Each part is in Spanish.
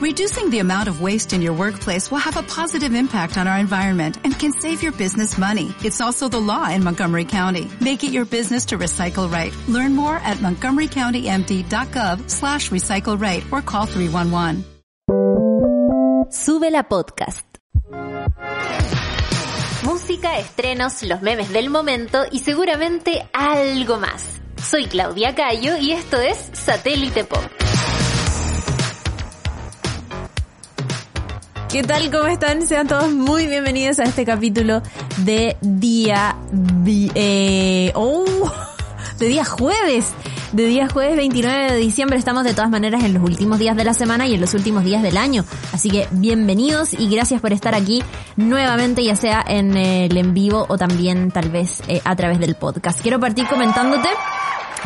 Reducing the amount of waste in your workplace will have a positive impact on our environment and can save your business money. It's also the law in Montgomery County. Make it your business to recycle right. Learn more at montgomerycountymd.gov slash recycle right or call 311. Sube la podcast. Música, estrenos, los memes del momento y seguramente algo más. Soy Claudia Cayo y esto es Satélite Pop. ¿Qué tal? ¿Cómo están? Sean todos muy bienvenidos a este capítulo de día... Eh, oh, de día jueves. De día jueves 29 de diciembre. Estamos de todas maneras en los últimos días de la semana y en los últimos días del año. Así que bienvenidos y gracias por estar aquí nuevamente, ya sea en el en vivo o también tal vez eh, a través del podcast. Quiero partir comentándote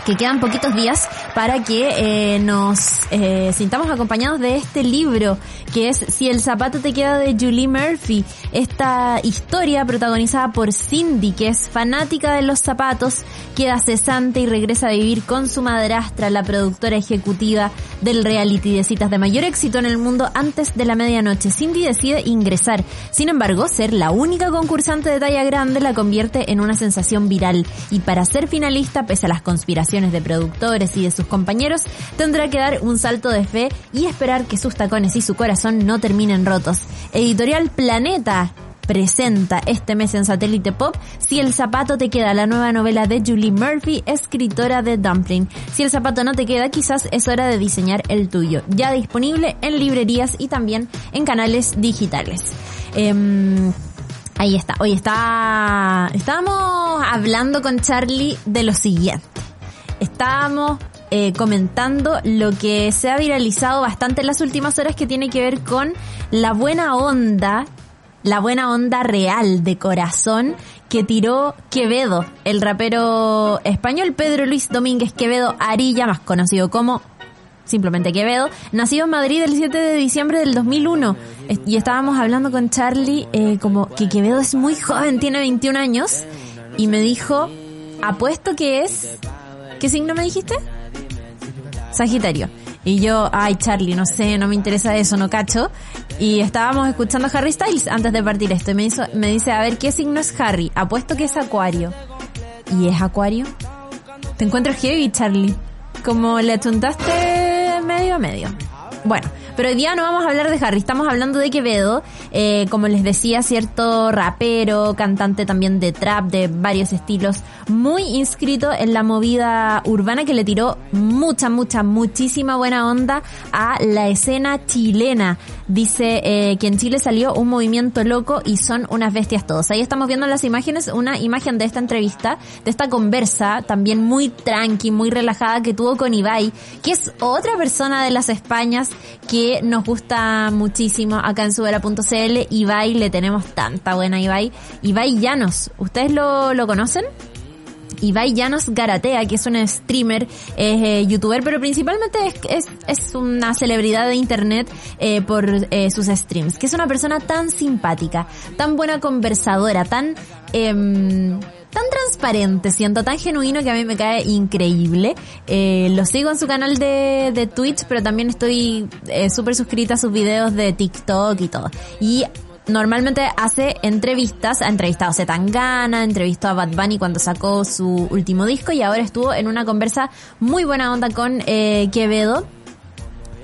que quedan poquitos días para que eh, nos eh, sintamos acompañados de este libro que es Si el zapato te queda de Julie Murphy. Esta historia protagonizada por Cindy, que es fanática de los zapatos, queda cesante y regresa a vivir con su madrastra, la productora ejecutiva del reality de citas de mayor éxito en el mundo antes de la medianoche. Cindy decide ingresar. Sin embargo, ser la única concursante de talla grande la convierte en una sensación viral. Y para ser finalista, pese a las conspiraciones de productores y de sus compañeros, tendrá que dar un salto de fe y esperar que sus tacones y su corazón no terminen rotos. Editorial Planeta presenta este mes en Satélite Pop Si el zapato te queda, la nueva novela de Julie Murphy, escritora de Dumpling. Si el zapato no te queda, quizás es hora de diseñar el tuyo. Ya disponible en librerías y también en canales digitales. Em, ahí está. Hoy está, estábamos hablando con Charlie de lo siguiente estábamos eh, comentando lo que se ha viralizado bastante en las últimas horas que tiene que ver con la buena onda, la buena onda real de corazón que tiró Quevedo, el rapero español Pedro Luis Domínguez Quevedo Arilla, más conocido como simplemente Quevedo, nacido en Madrid el 7 de diciembre del 2001. Y estábamos hablando con Charlie eh, como que Quevedo es muy joven, tiene 21 años, y me dijo, apuesto que es ¿Qué signo me dijiste? Sagitario. Y yo, ay Charlie, no sé, no me interesa eso, no cacho. Y estábamos escuchando Harry Styles antes de partir esto. Y me, hizo, me dice, a ver, ¿qué signo es Harry? Apuesto que es Acuario. ¿Y es Acuario? Te encuentro heavy, Charlie. Como le chuntaste medio a medio. Bueno, pero hoy día no vamos a hablar de Harry, estamos hablando de Quevedo, eh, como les decía, cierto rapero, cantante también de trap, de varios estilos, muy inscrito en la movida urbana que le tiró mucha, mucha, muchísima buena onda a la escena chilena. Dice eh, que en Chile salió un movimiento loco y son unas bestias todos. Ahí estamos viendo las imágenes, una imagen de esta entrevista, de esta conversa, también muy tranqui, muy relajada que tuvo con Ibai, que es otra persona de las Españas que nos gusta muchísimo acá en subera.cl. Ibai, le tenemos tanta buena Ibai. Ibai Llanos, ¿ustedes lo, lo conocen? Ibai Llanos Garatea, que es un streamer, es eh, youtuber, pero principalmente es, es, una celebridad de internet eh, por eh, sus streams, que es una persona tan simpática, tan buena conversadora, tan... Em, tan transparente, siento tan genuino que a mí me cae increíble. Lo sigo en su canal de, de Twitch, pero también estoy súper suscrita a sus videos de TikTok y todo. Y normalmente hace entrevistas, ha entrevistado a Zetangana, entrevistó a Bad Bunny cuando sacó su último disco y ahora estuvo en una conversa muy buena onda con eh, Quevedo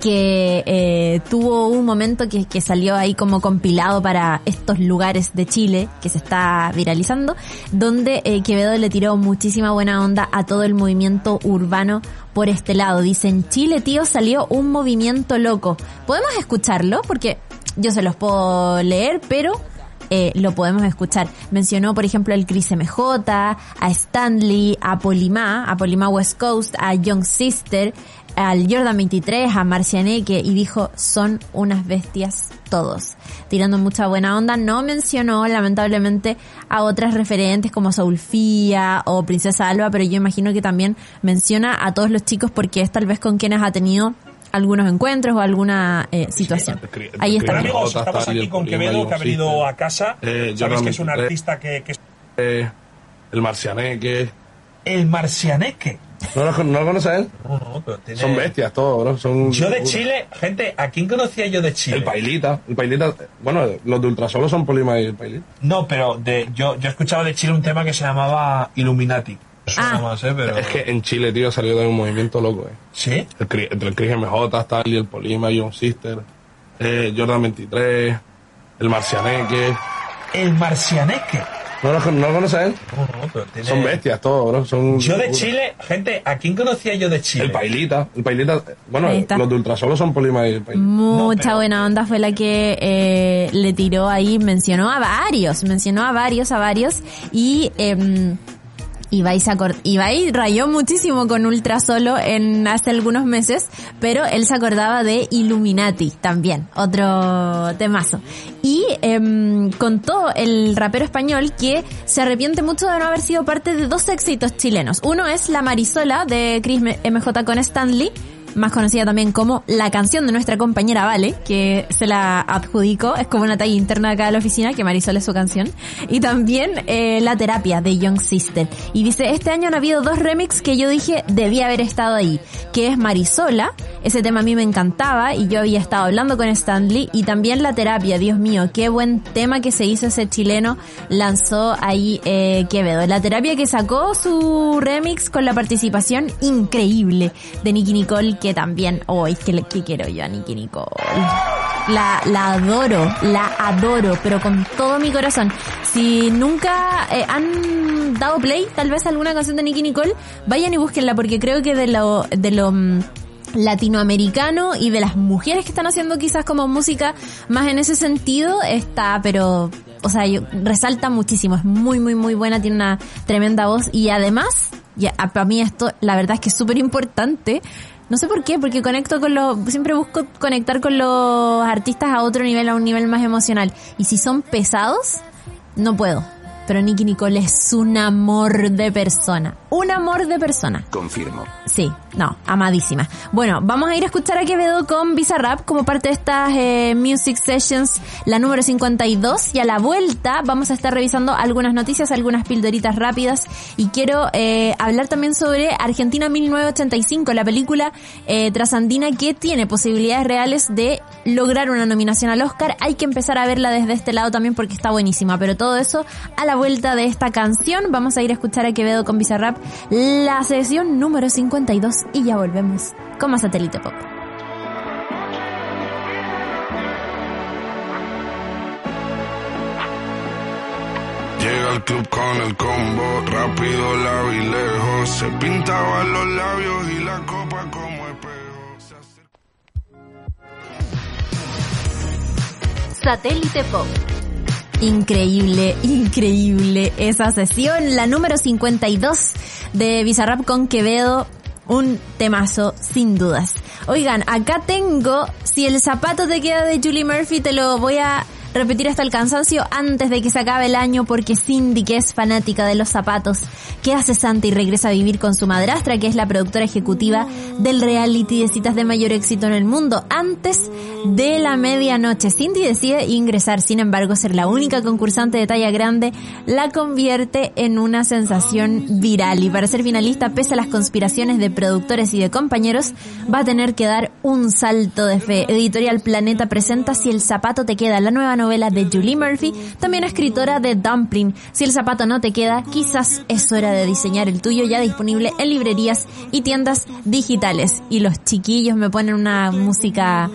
que eh, tuvo un momento que, salió ahí como compilado para estos lugares de Chile que se está viralizando, donde eh, Quevedo le tiró muchísima buena onda a todo el movimiento urbano por este lado. Dicen, Chile, tío, salió un movimiento loco. ¿Podemos escucharlo? Porque yo se los puedo leer, pero eh, lo podemos escuchar. Mencionó, por ejemplo, al Chris MJ, a Stanley, a Polimá, a Polimá West Coast, a Young Sister, al Jordan 23, a Marcianeque y dijo, son unas bestias todos. Tirando mucha buena onda, no mencionó lamentablemente a otras referentes como Soulfía o Princesa Alba, pero yo imagino que también menciona a todos los chicos porque es tal vez con quienes ha tenido algunos encuentros o alguna eh, situación. Ahí está. Amigos, estamos aquí con Quevedo, que ha venido a casa. Eh, Sabes que es un artista que... que... Eh, el Marcianeque. El Marcianeque. ¿No lo, no lo conoces? No, no, pero tiene... Son bestias todos, bro. Son... Yo de Chile, gente, ¿a quién conocía yo de Chile? El Pailita. El Pailita... Bueno, los de Ultrasolo son Polima y el Pailita. No, pero de, yo, yo he escuchado de Chile un tema que se llamaba Illuminati. Suena Ah. más, ¿eh? Pero... Es que en Chile, tío, salió de un movimiento loco, eh. ¿Sí? El, entre el Chris MJ, Stanley, el Polima, John Sister, eh, Jordan 23, el Marcianeque. El Marcianeque. ¿No lo, no lo conoces? No, no, pero tiene... Son bestias todos, bro. Son... Yo de Chile, gente, ¿a quién conocía yo de Chile? El Pailita. El Pailita... Bueno, está. los de Ultrasolo son Polima y el Pailita. Mucha pero- buena onda fue la que eh, le tiró ahí, mencionó a varios, mencionó a varios, a varios, y eh, Ibai, se Ibai rayó muchísimo con Ultra Solo en hace algunos meses, pero él se acordaba de Illuminati también, otro temazo. Y em, contó el rapero español que se arrepiente mucho de no haber sido parte de dos éxitos chilenos. Uno es La Marisola de Chris MJ con Stanley, más conocida también como la canción de nuestra compañera Vale, que se la adjudicó, es como una talla interna acá de la oficina, que Marisol es su canción, y también eh, La terapia de Young Sister. Y dice, este año han habido dos remix que yo dije debía haber estado ahí, que es Marisola, ese tema a mí me encantaba y yo había estado hablando con Stanley, y también La terapia, Dios mío, qué buen tema que se hizo ese chileno, lanzó ahí eh, Quevedo. La terapia que sacó su remix con la participación increíble de Nicky Nicole, que también, hoy que, que quiero yo a Nicky Nicole. La, la adoro, la adoro, pero con todo mi corazón. Si nunca eh, han dado play, tal vez alguna canción de Nicky Nicole, vayan y búsquenla, porque creo que de lo, de lo mm, latinoamericano y de las mujeres que están haciendo quizás como música más en ese sentido está, pero, o sea, yo- resalta muchísimo, es muy, muy, muy buena, tiene una tremenda voz y además, ya, para mí esto, la verdad es que es súper importante, no sé por qué, porque conecto con los, siempre busco conectar con los artistas a otro nivel, a un nivel más emocional. Y si son pesados, no puedo. Pero Nicky Nicole es un amor de persona. Un amor de persona. Confirmo. Sí, no, amadísima. Bueno, vamos a ir a escuchar a Quevedo con Bizarrap como parte de estas eh, Music Sessions, la número 52. Y a la vuelta vamos a estar revisando algunas noticias, algunas pildoritas rápidas. Y quiero eh, hablar también sobre Argentina 1985, la película eh, trasandina que tiene posibilidades reales de lograr una nominación al Oscar. Hay que empezar a verla desde este lado también porque está buenísima. Pero todo eso a la vuelta de esta canción. Vamos a ir a escuchar a Quevedo con Bizarrap, la sesión número 52 y ya volvemos con más Satélite Pop. Llega al club con el combo, rápido la vi lejos. Se pintaban los labios y la copa como espejo. Se acerca- Satélite Pop. Increíble, increíble esa sesión, la número 52 de Bizarrap con Quevedo, un temazo sin dudas. Oigan, acá tengo, si el zapato te queda de Julie Murphy, te lo voy a repetir hasta el cansancio antes de que se acabe el año porque Cindy, que es fanática de los zapatos, queda cesante y regresa a vivir con su madrastra, que es la productora ejecutiva del reality de citas de mayor éxito en el mundo, antes de la medianoche. Cindy decide ingresar, sin embargo, ser la única concursante de talla grande la convierte en una sensación viral y para ser finalista, pese a las conspiraciones de productores y de compañeros, va a tener que dar un salto de fe. Editorial Planeta presenta Si el zapato te queda, la nueva novela de Julie Murphy, también escritora de Dumpling. Si el zapato no te queda, quizás es hora de diseñar el tuyo ya disponible en librerías y tiendas digitales. Y los chiquillos me ponen una música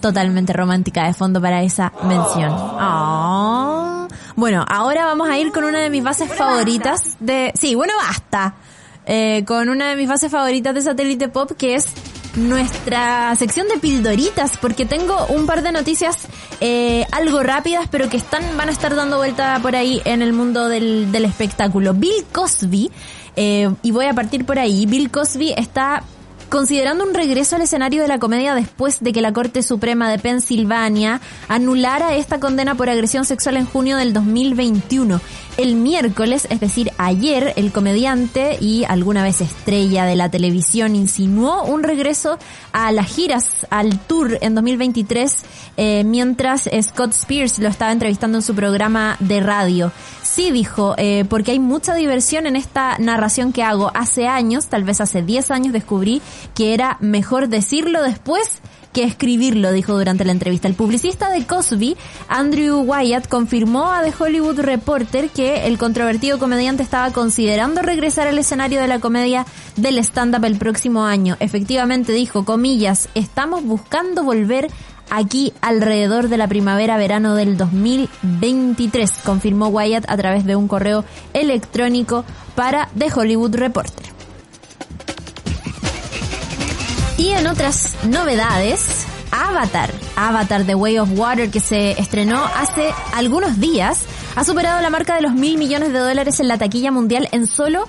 totalmente romántica de fondo para esa mención. Ah. Bueno, ahora vamos a ir con una de mis bases favoritas de... Sí, bueno, basta. Eh, con una de mis bases favoritas de Satélite Pop, que es nuestra sección de pildoritas, porque tengo un par de noticias eh, algo rápidas, pero que están van a estar dando vuelta por ahí en el mundo del, del espectáculo. Bill Cosby, eh, y voy a partir por ahí, Bill Cosby está considerando un regreso al escenario de la comedia después de que la Corte Suprema de Pensilvania anulara esta condena por agresión sexual en junio del 2021. El miércoles, es decir, ayer, el comediante y alguna vez estrella de la televisión insinuó un regreso a las giras, al tour en 2023, eh, mientras Scott Spears lo estaba entrevistando en su programa de radio. Sí, dijo, eh, porque hay mucha diversión en esta narración que hago. Hace años, tal vez hace 10 años, descubrí que era mejor decirlo después que escribirlo, dijo durante la entrevista. El publicista de Cosby, Andrew Wyatt, confirmó a The Hollywood Reporter que el controvertido comediante estaba considerando regresar al escenario de la comedia del stand-up el próximo año. Efectivamente dijo, comillas, estamos buscando volver aquí alrededor de la primavera-verano del 2023, confirmó Wyatt a través de un correo electrónico para The Hollywood Reporter. Y en otras novedades, Avatar, Avatar The Way of Water que se estrenó hace algunos días, ha superado la marca de los mil millones de dólares en la taquilla mundial en solo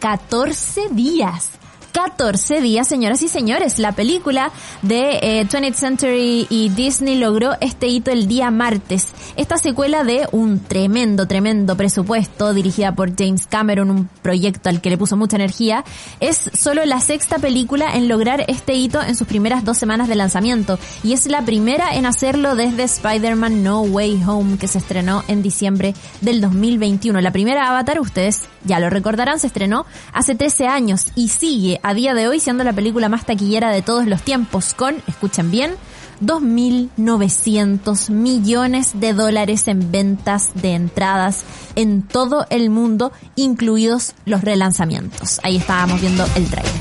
14 días. 14 días, señoras y señores. La película de eh, 20th Century y Disney logró este hito el día martes. Esta secuela de un tremendo, tremendo presupuesto dirigida por James Cameron, un proyecto al que le puso mucha energía, es solo la sexta película en lograr este hito en sus primeras dos semanas de lanzamiento y es la primera en hacerlo desde Spider-Man No Way Home que se estrenó en diciembre del 2021. La primera Avatar, ustedes ya lo recordarán, se estrenó hace 13 años y sigue a día de hoy siendo la película más taquillera de todos los tiempos con, escuchen bien, 2.900 millones de dólares en ventas de entradas en todo el mundo, incluidos los relanzamientos. Ahí estábamos viendo el trailer.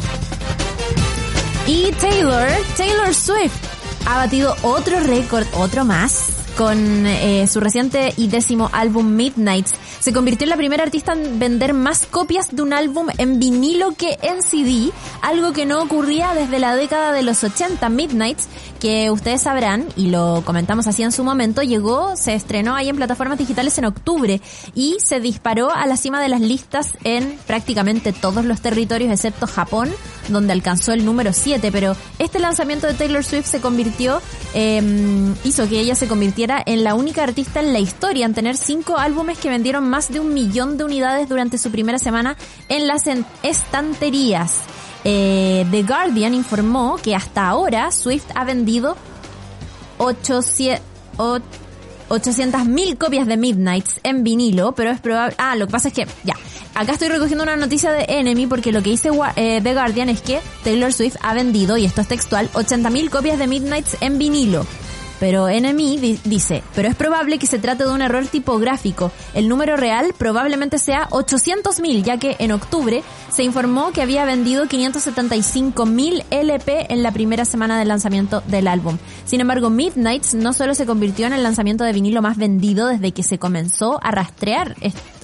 Y Taylor, Taylor Swift, ha batido otro récord, otro más, con eh, su reciente y décimo álbum Midnights. Se convirtió en la primera artista en vender más copias de un álbum en vinilo que en CD, algo que no ocurría desde la década de los 80. Midnights, que ustedes sabrán, y lo comentamos así en su momento, llegó, se estrenó ahí en plataformas digitales en octubre y se disparó a la cima de las listas en prácticamente todos los territorios excepto Japón, donde alcanzó el número 7, pero este lanzamiento de Taylor Swift se convirtió, eh, hizo que ella se convirtiera en la única artista en la historia en tener cinco álbumes que vendieron más de un millón de unidades durante su primera semana en las estanterías. Eh, The Guardian informó que hasta ahora Swift ha vendido 800 mil copias de Midnights en vinilo, pero es probable... Ah, lo que pasa es que, ya, acá estoy recogiendo una noticia de Enemy porque lo que dice eh, The Guardian es que Taylor Swift ha vendido, y esto es textual, 80 mil copias de Midnights en vinilo. Pero Enemy di dice, pero es probable que se trate de un error tipográfico. El número real probablemente sea 800.000, ya que en octubre se informó que había vendido 575.000 LP en la primera semana de lanzamiento del álbum. Sin embargo, Midnights no solo se convirtió en el lanzamiento de vinilo más vendido desde que se comenzó a rastrear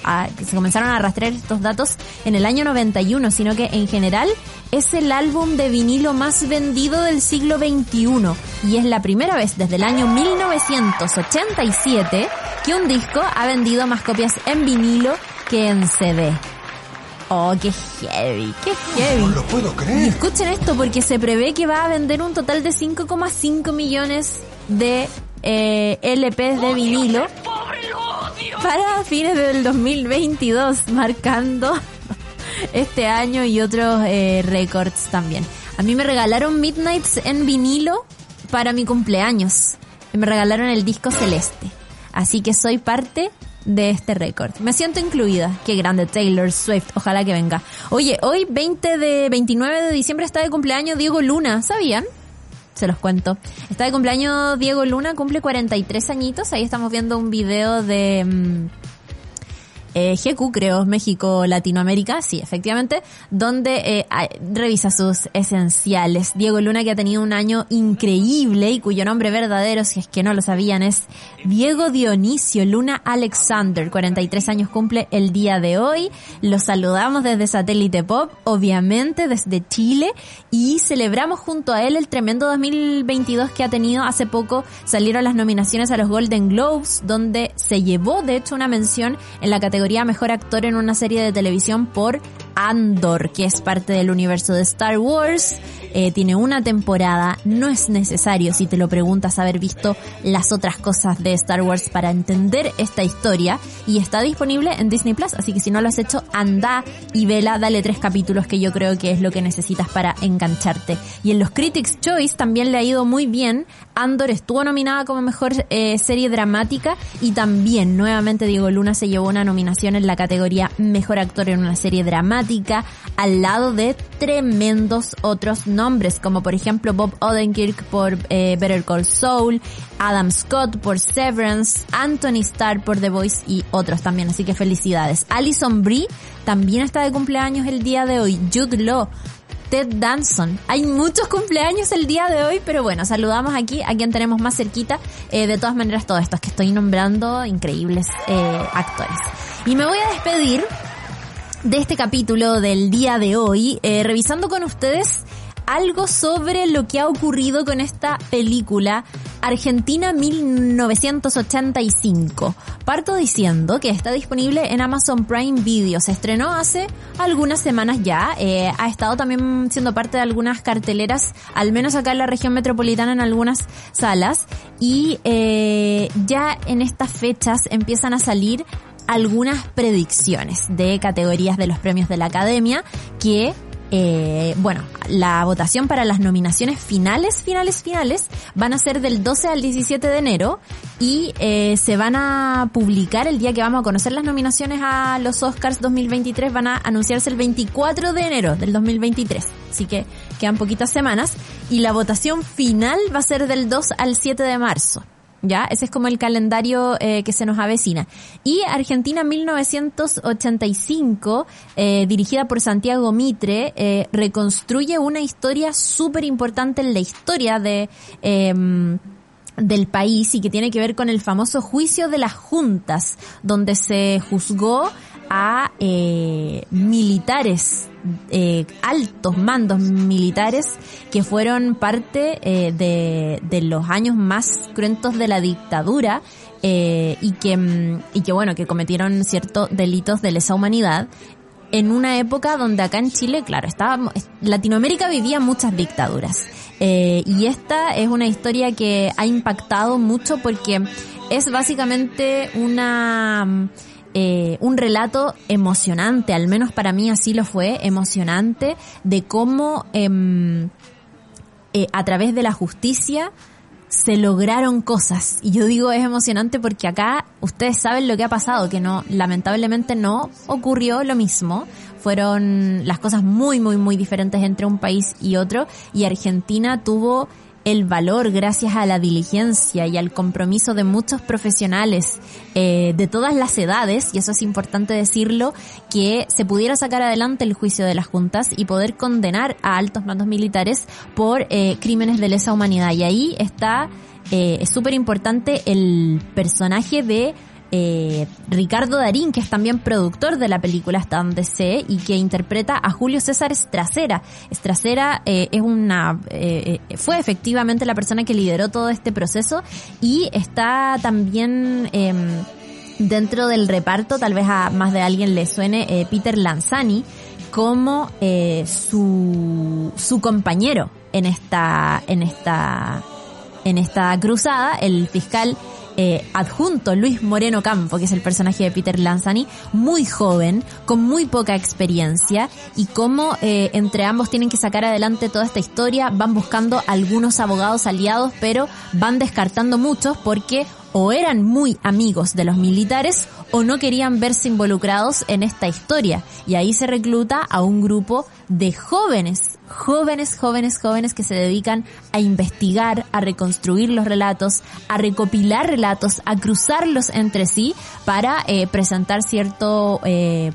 a, se comenzaron a rastrear estos datos en el año 91, sino que en general es el álbum de vinilo más vendido del siglo XXI y es la primera vez desde el año 1987 que un disco ha vendido más copias en vinilo que en CD. Oh, qué heavy, qué heavy. No lo puedo creer. Y escuchen esto porque se prevé que va a vender un total de 5,5 millones de eh, LPs de vinilo para fines del 2022, marcando este año y otros eh, récords también. A mí me regalaron Midnights en vinilo para mi cumpleaños. Me regalaron el disco celeste. Así que soy parte de este récord. Me siento incluida. Qué grande Taylor Swift. Ojalá que venga. Oye, hoy 20 de 29 de diciembre está de cumpleaños Diego Luna. ¿Sabían? Se los cuento. Está de cumpleaños Diego Luna, cumple 43 añitos. Ahí estamos viendo un video de... mm, eh, GQ, creo, México, Latinoamérica, sí, efectivamente, donde eh, revisa sus esenciales. Diego Luna, que ha tenido un año increíble y cuyo nombre verdadero, si es que no lo sabían, es Diego Dionisio Luna Alexander. 43 años cumple el día de hoy. Lo saludamos desde Satélite Pop, obviamente desde Chile, y celebramos junto a él el tremendo 2022 que ha tenido. Hace poco salieron las nominaciones a los Golden Globes, donde se llevó, de hecho, una mención en la categoría Mejor Actor en una serie de televisión por Andor, que es parte del universo de Star Wars. Eh, tiene una temporada, no es necesario si te lo preguntas haber visto las otras cosas de Star Wars para entender esta historia y está disponible en Disney Plus, así que si no lo has hecho, anda y vela, dale tres capítulos que yo creo que es lo que necesitas para engancharte. Y en los Critics Choice también le ha ido muy bien, Andor estuvo nominada como mejor eh, serie dramática y también nuevamente Diego Luna se llevó una nominación en la categoría Mejor Actor en una serie dramática al lado de tremendos otros nombres, como por ejemplo Bob Odenkirk por eh, Better Call Saul, Adam Scott por Severance, Anthony Starr por The Voice y otros también, así que felicidades. Alison Brie también está de cumpleaños el día de hoy, Jude Law, Ted Danson. Hay muchos cumpleaños el día de hoy, pero bueno, saludamos aquí a quien tenemos más cerquita. Eh, de todas maneras, todos estos que estoy nombrando, increíbles eh, actores. Y me voy a despedir de este capítulo del día de hoy, eh, revisando con ustedes algo sobre lo que ha ocurrido con esta película Argentina 1985. Parto diciendo que está disponible en Amazon Prime Video. Se estrenó hace algunas semanas ya. Eh, ha estado también siendo parte de algunas carteleras, al menos acá en la región metropolitana en algunas salas. Y eh, ya en estas fechas empiezan a salir algunas predicciones de categorías de los premios de la academia que eh, bueno, la votación para las nominaciones finales, finales, finales van a ser del 12 al 17 de enero y eh, se van a publicar el día que vamos a conocer las nominaciones a los Oscars 2023, van a anunciarse el 24 de enero del 2023. Así que quedan poquitas semanas y la votación final va a ser del 2 al 7 de marzo. ¿Ya? Ese es como el calendario eh, que se nos avecina. Y Argentina 1985, eh, dirigida por Santiago Mitre, eh, reconstruye una historia súper importante en la historia de... Del país y que tiene que ver con el famoso juicio de las juntas, donde se juzgó a eh, militares, eh, altos mandos militares que fueron parte eh, de, de, los años más cruentos de la dictadura eh, y que mm, y que bueno que cometieron ciertos delitos de lesa humanidad en una época donde acá en Chile, claro, estaba, Latinoamérica vivía muchas dictaduras. Eh, y esta es una historia que ha impactado mucho porque es básicamente una eh, un relato emocionante, al menos para mí así lo fue, emocionante, de cómo eh, eh, a través de la justicia se lograron cosas. Y yo digo es emocionante porque acá ustedes saben lo que ha pasado, que no, lamentablemente no ocurrió lo mismo. Fueron las cosas muy, muy, muy diferentes entre un país y otro. Y Argentina tuvo el valor gracias a la diligencia y al compromiso de muchos profesionales eh, de todas las edades, y eso es importante decirlo, que se pudiera sacar adelante el juicio de las juntas y poder condenar a altos mandos militares por eh, crímenes de lesa humanidad. Y ahí está, eh, es súper importante el personaje de eh, Ricardo Darín, que es también productor de la película Hasta donde sé y que interpreta a Julio César Estracera. Estracera eh, es una, eh, fue efectivamente la persona que lideró todo este proceso y está también em, dentro del reparto, tal vez a más de alguien le suene, Peter Lanzani como su, su compañero en esta, en esta, en esta cruzada, el fiscal eh, adjunto Luis Moreno Campo, que es el personaje de Peter Lanzani, muy joven, con muy poca experiencia, y cómo eh, entre ambos tienen que sacar adelante toda esta historia, van buscando algunos abogados aliados, pero van descartando muchos porque o eran muy amigos de los militares o no querían verse involucrados en esta historia. Y ahí se recluta a un grupo de jóvenes, jóvenes, jóvenes, jóvenes que se dedican a investigar, a reconstruir los relatos, a recopilar relatos, a cruzarlos entre sí para eh, presentar cierto... Eh,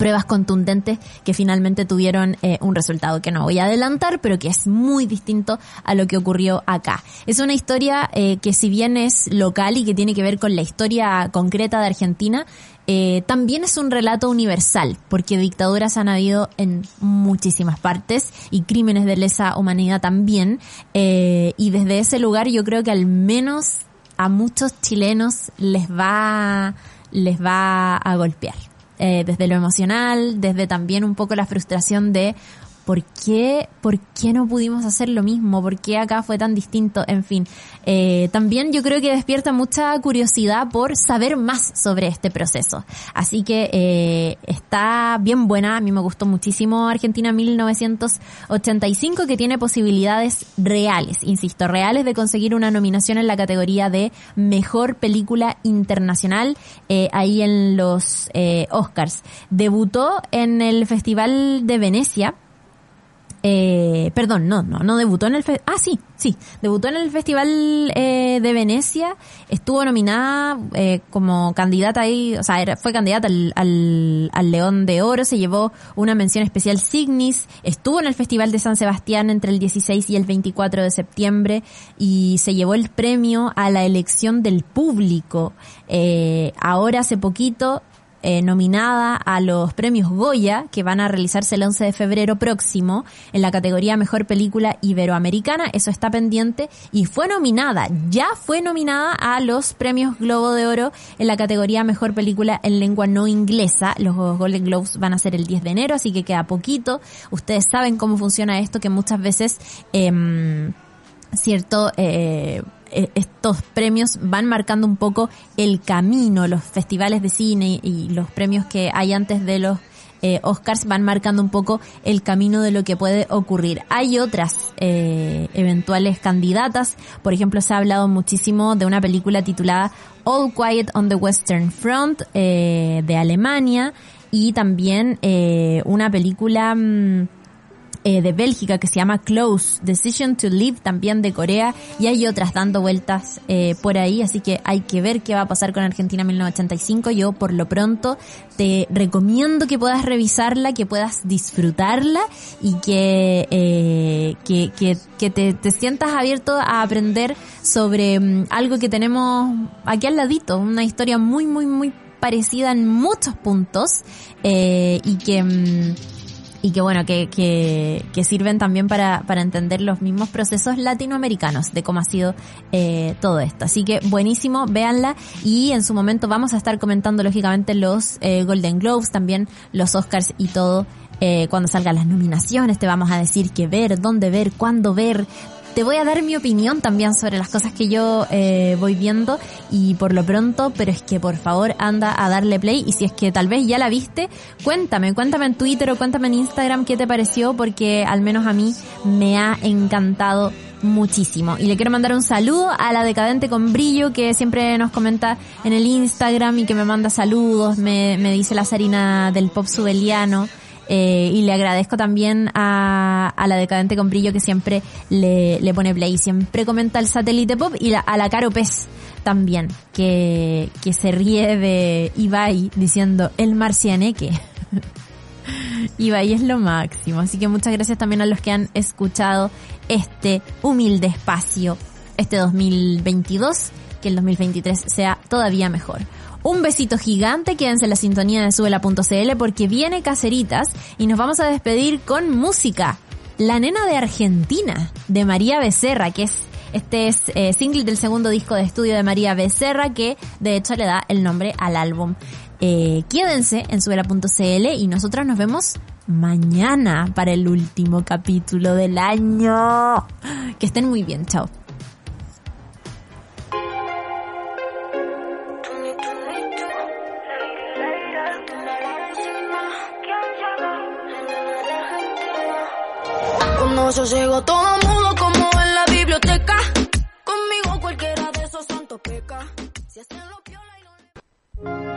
pruebas contundentes que finalmente tuvieron eh, un resultado que no voy a adelantar, pero que es muy distinto a lo que ocurrió acá. Es una historia eh, que si bien es local y que tiene que ver con la historia concreta de Argentina, eh, también es un relato universal, porque dictaduras han habido en muchísimas partes y crímenes de lesa humanidad también, y desde ese lugar yo creo que al menos a muchos chilenos les va, les va a golpear eh, desde lo emocional, desde también un poco la frustración de ¿por qué, ¿por qué no pudimos hacer lo mismo? ¿Por qué acá fue tan distinto? En fin, eh, también yo creo que despierta mucha curiosidad por saber más sobre este proceso. Así que eh, está bien buena, a mí me gustó muchísimo Argentina 1985 que tiene posibilidades reales, insisto, reales de conseguir una nominación en la categoría de Mejor Película Internacional eh, ahí en los eh, Oscars. Debutó en el Festival de Venecia eh, perdón, no, no, no debutó en el fe ah sí, sí, debutó en el Festival eh, de Venecia, estuvo nominada eh, como candidata ahí, o sea, era, fue candidata al, al, al, León de Oro, se llevó una mención especial Signis, estuvo en el Festival de San Sebastián entre el 16 y el 24 de septiembre y se llevó el premio a la elección del público. Eh, ahora hace poquito eh, nominada a los premios Goya, que van a realizarse el 11 de febrero próximo en la categoría Mejor Película Iberoamericana. Eso está pendiente y fue nominada, ya fue nominada a los premios Globo de Oro en la categoría Mejor Película en Lengua No Inglesa. Los Golden Globes van a ser el 10 de enero, así que queda poquito. Ustedes saben cómo funciona esto, que muchas veces, eh, cierto, eh, estos premios van marcando un poco el camino, los festivales de cine y los premios que hay antes de los eh, Oscars van marcando un poco el camino de lo que puede ocurrir. Hay otras eh, eventuales candidatas, por ejemplo se ha hablado muchísimo de una película titulada All Quiet on the Western Front eh, de Alemania. Y también eh, una película... Mmm, eh, de Bélgica que se llama Close, Decision to Live también de Corea y hay otras dando vueltas eh, por ahí, así que hay que ver qué va a pasar con Argentina 1985. Yo por lo pronto te recomiendo que puedas revisarla, que puedas disfrutarla y que, eh, que, que, que te, te, sientas abierto a aprender sobre um, algo que tenemos aquí al ladito, una historia muy, muy, muy parecida en muchos puntos eh, y que... Um, y que bueno, que, que, que sirven también para, para entender los mismos procesos latinoamericanos de cómo ha sido eh, todo esto. Así que buenísimo, véanla y en su momento vamos a estar comentando lógicamente los eh, Golden Globes, también los Oscars y todo. Eh, cuando salgan las nominaciones te vamos a decir qué ver, dónde ver, cuándo ver, te voy a dar mi opinión también sobre las cosas que yo eh, voy viendo y por lo pronto, pero es que por favor anda a darle play y si es que tal vez ya la viste, cuéntame, cuéntame en Twitter o cuéntame en Instagram qué te pareció porque al menos a mí me ha encantado muchísimo. Y le quiero mandar un saludo a la decadente con brillo que siempre nos comenta en el Instagram y que me manda saludos, me, me dice la Sarina del pop subeliano. Eh, y le agradezco también a, a, la decadente con brillo que siempre le, le pone play, siempre comenta el satélite pop y la, a la Caro Pez también, que, que se ríe de Ibai diciendo el marcianeque. Ibai es lo máximo, así que muchas gracias también a los que han escuchado este humilde espacio este 2022, que el 2023 sea todavía mejor. Un besito gigante, quédense en la sintonía de subela.cl porque viene Caceritas y nos vamos a despedir con música. La nena de Argentina, de María Becerra, que es este es eh, single del segundo disco de estudio de María Becerra, que de hecho le da el nombre al álbum. Eh, quédense en subela.cl y nosotras nos vemos mañana para el último capítulo del año. Que estén muy bien, chao. Yo llego todo mudo como en la biblioteca. Conmigo cualquiera de esos santos peca. Si hacen lo piola y lo...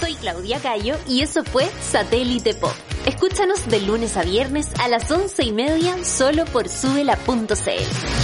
Soy Claudia Cayo y eso fue Satélite Pop. Escúchanos de lunes a viernes a las once y media solo por subela.cl.